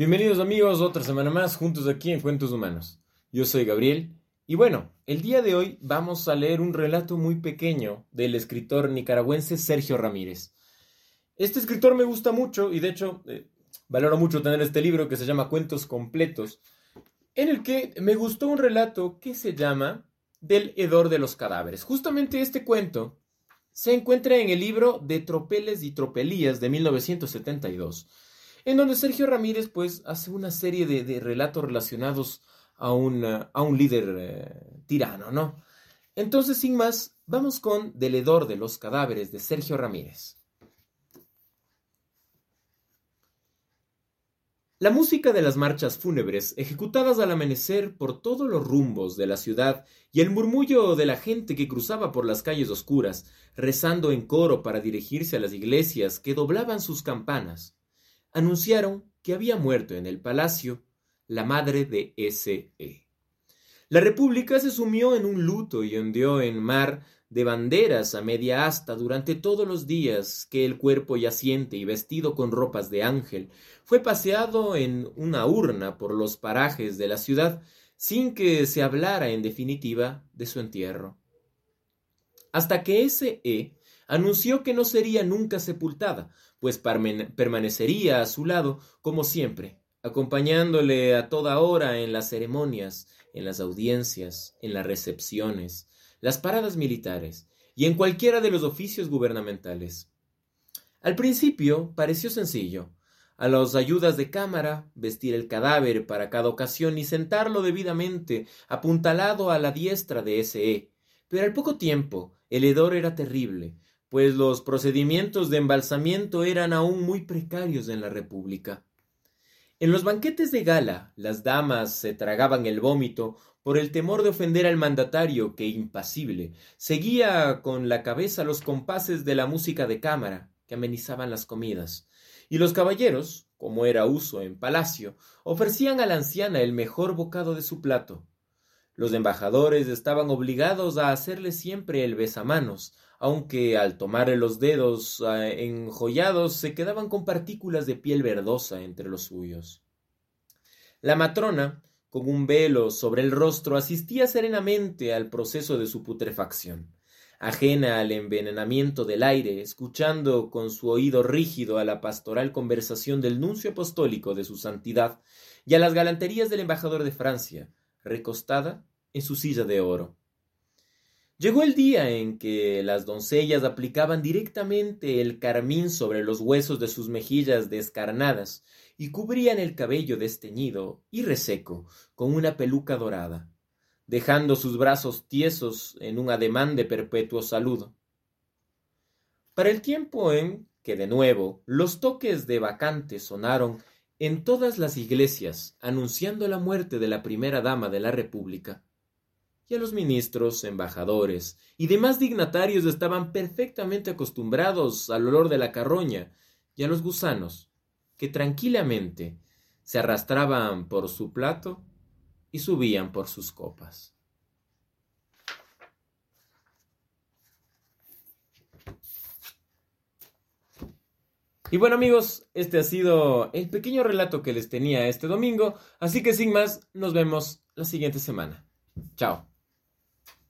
Bienvenidos amigos, otra semana más juntos aquí en Cuentos Humanos. Yo soy Gabriel y bueno, el día de hoy vamos a leer un relato muy pequeño del escritor nicaragüense Sergio Ramírez. Este escritor me gusta mucho y de hecho eh, valoro mucho tener este libro que se llama Cuentos Completos, en el que me gustó un relato que se llama Del hedor de los cadáveres. Justamente este cuento se encuentra en el libro de Tropeles y Tropelías de 1972 en donde Sergio Ramírez pues hace una serie de, relatos relacionados a, a un líder eh, tirano, ¿no? Entonces, sin más, vamos con Deledor de los cadáveres de Sergio Ramírez. La música de las marchas fúnebres, ejecutadas al amanecer por todos los rumbos de la ciudad, y el murmullo de la gente que cruzaba por las calles oscuras, rezando en coro para dirigirse a las iglesias que doblaban sus campanas, anunciaron que había muerto en el palacio la madre de S.E. La República se sumió en un luto y hundió en mar de banderas a media asta durante todos los días que el cuerpo yaciente y vestido con ropas de ángel fue paseado en una urna por los parajes de la ciudad sin que se hablara en definitiva de su entierro. Hasta que S.E. anunció que no sería nunca sepultada, pues permanecería a su lado como siempre, acompañándole a toda hora en las ceremonias, en las audiencias, en las recepciones, las paradas militares y en cualquiera de los oficios gubernamentales. Al principio pareció sencillo, a las ayudas de cámara, vestir el cadáver para cada ocasión y sentarlo debidamente apuntalado a la diestra de ese pero al poco tiempo el hedor era terrible, pues los procedimientos de embalsamiento eran aún muy precarios en la República. En los banquetes de gala, las damas se tragaban el vómito por el temor de ofender al mandatario que, impasible, seguía con la cabeza los compases de la música de cámara que amenizaban las comidas, y los caballeros, como era uso en palacio, ofrecían a la anciana el mejor bocado de su plato. Los embajadores estaban obligados a hacerle siempre el besamanos, aunque al tomarle los dedos ah, enjollados se quedaban con partículas de piel verdosa entre los suyos. La matrona, con un velo sobre el rostro, asistía serenamente al proceso de su putrefacción, ajena al envenenamiento del aire, escuchando con su oído rígido a la pastoral conversación del nuncio apostólico de su santidad y a las galanterías del embajador de Francia, recostada en su silla de oro. Llegó el día en que las doncellas aplicaban directamente el carmín sobre los huesos de sus mejillas descarnadas y cubrían el cabello desteñido y reseco con una peluca dorada, dejando sus brazos tiesos en un ademán de perpetuo saludo. Para el tiempo en que de nuevo los toques de vacante sonaron en todas las iglesias anunciando la muerte de la primera dama de la República, y a los ministros, embajadores y demás dignatarios estaban perfectamente acostumbrados al olor de la carroña y a los gusanos, que tranquilamente se arrastraban por su plato y subían por sus copas. Y bueno amigos, este ha sido el pequeño relato que les tenía este domingo, así que sin más, nos vemos la siguiente semana. Chao.